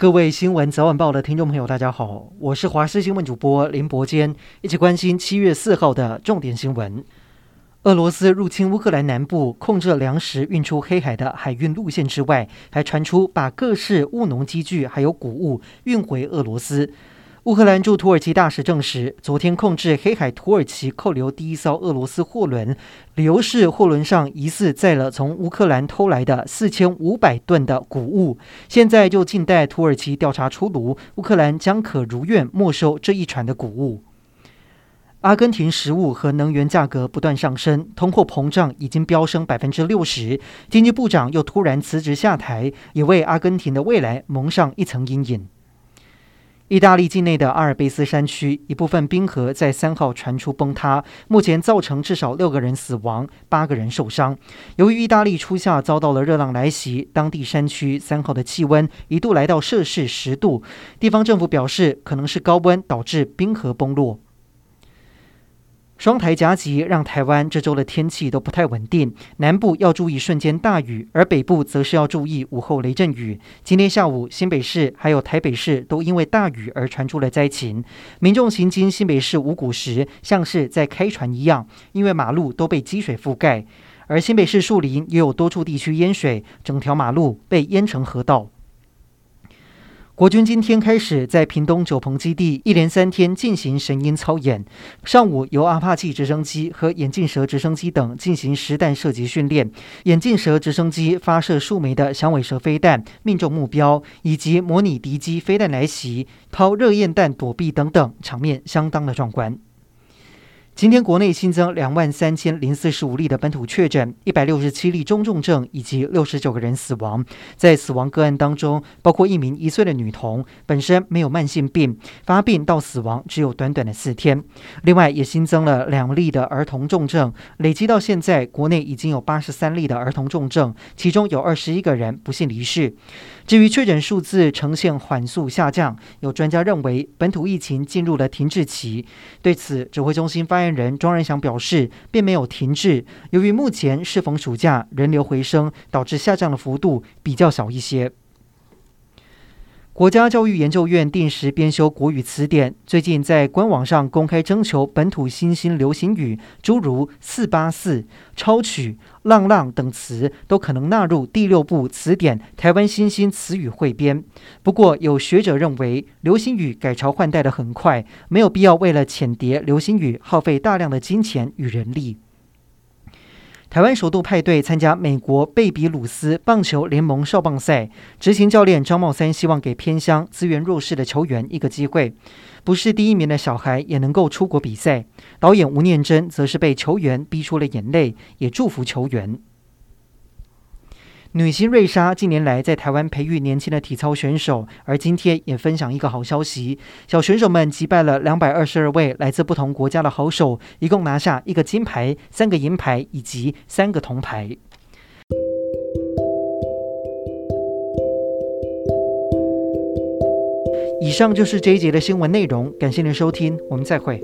各位新闻早晚报的听众朋友，大家好，我是华视新闻主播林伯坚，一起关心七月四号的重点新闻。俄罗斯入侵乌克兰南部，控制粮食运出黑海的海运路线之外，还传出把各式务农机具还有谷物运回俄罗斯。乌克兰驻土耳其大使证实，昨天控制黑海土耳其扣留第一艘俄罗斯货轮，理由是货轮上疑似载了从乌克兰偷来的四千五百吨的谷物，现在就静待土耳其调查出炉，乌克兰将可如愿没收这一船的谷物。阿根廷食物和能源价格不断上升，通货膨胀已经飙升百分之六十，经济部长又突然辞职下台，也为阿根廷的未来蒙上一层阴影。意大利境内的阿尔卑斯山区一部分冰河在三号传出崩塌，目前造成至少六个人死亡，八个人受伤。由于意大利初夏遭到了热浪来袭，当地山区三号的气温一度来到摄氏十度，地方政府表示可能是高温导致冰河崩落。双台夹击，让台湾这周的天气都不太稳定。南部要注意瞬间大雨，而北部则是要注意午后雷阵雨。今天下午，新北市还有台北市都因为大雨而传出了灾情。民众行经新北市五股时，像是在开船一样，因为马路都被积水覆盖。而新北市树林也有多处地区淹水，整条马路被淹成河道。国军今天开始在屏东九鹏基地一连三天进行神鹰操演。上午由阿帕奇直升机和眼镜蛇直升机等进行实弹射击训练，眼镜蛇直升机发射数枚的响尾蛇飞弹命中目标，以及模拟敌机飞弹来袭、抛热焰弹躲避等等，场面相当的壮观。今天国内新增两万三千零四十五例的本土确诊，一百六十七例中重症，以及六十九个人死亡。在死亡个案当中，包括一名一岁的女童，本身没有慢性病，发病到死亡只有短短的四天。另外，也新增了两例的儿童重症，累计到现在，国内已经有八十三例的儿童重症，其中有二十一个人不幸离世。至于确诊数字呈现缓速下降，有专家认为本土疫情进入了停滞期。对此，指挥中心发言人庄仁祥表示，并没有停滞。由于目前适逢暑假，人流回升，导致下降的幅度比较小一些。国家教育研究院定时编修国语词典，最近在官网上公开征求本土新兴流行语，诸如“四八四”、“超曲”、“浪浪”等词，都可能纳入第六部词典台湾新兴词语汇编。不过，有学者认为，流行语改朝换代得很快，没有必要为了浅碟流行语耗费大量的金钱与人力。台湾首度派队参加美国贝比鲁斯棒球联盟少棒赛，执行教练张茂三希望给偏乡资源弱势的球员一个机会，不是第一名的小孩也能够出国比赛。导演吴念真则是被球员逼出了眼泪，也祝福球员。女星瑞莎近年来在台湾培育年轻的体操选手，而今天也分享一个好消息：小选手们击败了两百二十二位来自不同国家的好手，一共拿下一个金牌、三个银牌以及三个铜牌。以上就是这一节的新闻内容，感谢您收听，我们再会。